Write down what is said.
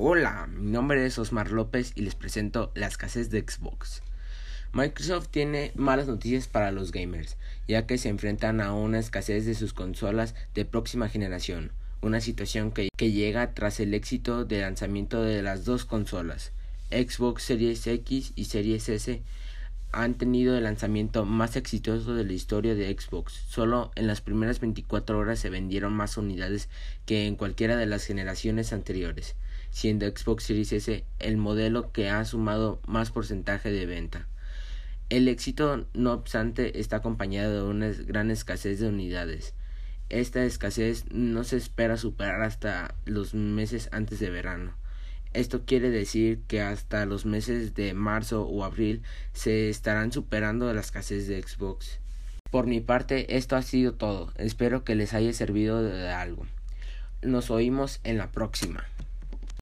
Hola, mi nombre es Osmar López y les presento la escasez de Xbox. Microsoft tiene malas noticias para los gamers, ya que se enfrentan a una escasez de sus consolas de próxima generación, una situación que, que llega tras el éxito de lanzamiento de las dos consolas. Xbox Series X y Series S han tenido el lanzamiento más exitoso de la historia de Xbox. Solo en las primeras 24 horas se vendieron más unidades que en cualquiera de las generaciones anteriores, siendo Xbox Series S el modelo que ha sumado más porcentaje de venta. El éxito, no obstante, está acompañado de una gran escasez de unidades. Esta escasez no se espera superar hasta los meses antes de verano. Esto quiere decir que hasta los meses de marzo o abril se estarán superando la escasez de Xbox. Por mi parte, esto ha sido todo. Espero que les haya servido de algo. Nos oímos en la próxima.